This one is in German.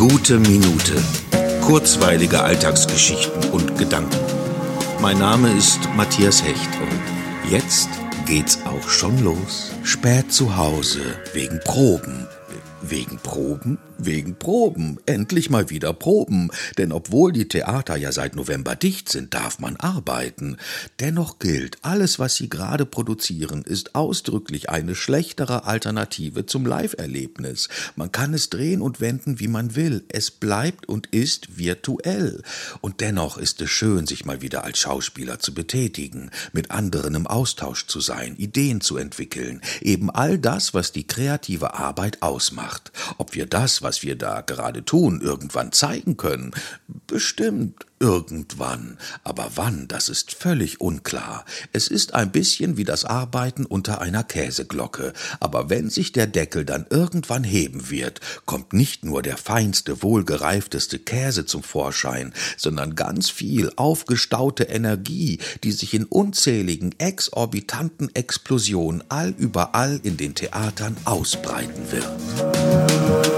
Gute Minute. Kurzweilige Alltagsgeschichten und Gedanken. Mein Name ist Matthias Hecht und jetzt geht's auch schon los. Spät zu Hause, wegen Proben. Wegen Proben? Wegen Proben. Endlich mal wieder Proben. Denn obwohl die Theater ja seit November dicht sind, darf man arbeiten. Dennoch gilt, alles, was sie gerade produzieren, ist ausdrücklich eine schlechtere Alternative zum Live-Erlebnis. Man kann es drehen und wenden, wie man will. Es bleibt und ist virtuell. Und dennoch ist es schön, sich mal wieder als Schauspieler zu betätigen, mit anderen im Austausch zu sein, Ideen zu entwickeln. Eben all das, was die kreative Arbeit ausmacht. Ob wir das, was was wir da gerade tun, irgendwann zeigen können? Bestimmt irgendwann. Aber wann, das ist völlig unklar. Es ist ein bisschen wie das Arbeiten unter einer Käseglocke. Aber wenn sich der Deckel dann irgendwann heben wird, kommt nicht nur der feinste, wohlgereifteste Käse zum Vorschein, sondern ganz viel aufgestaute Energie, die sich in unzähligen, exorbitanten Explosionen allüberall in den Theatern ausbreiten wird.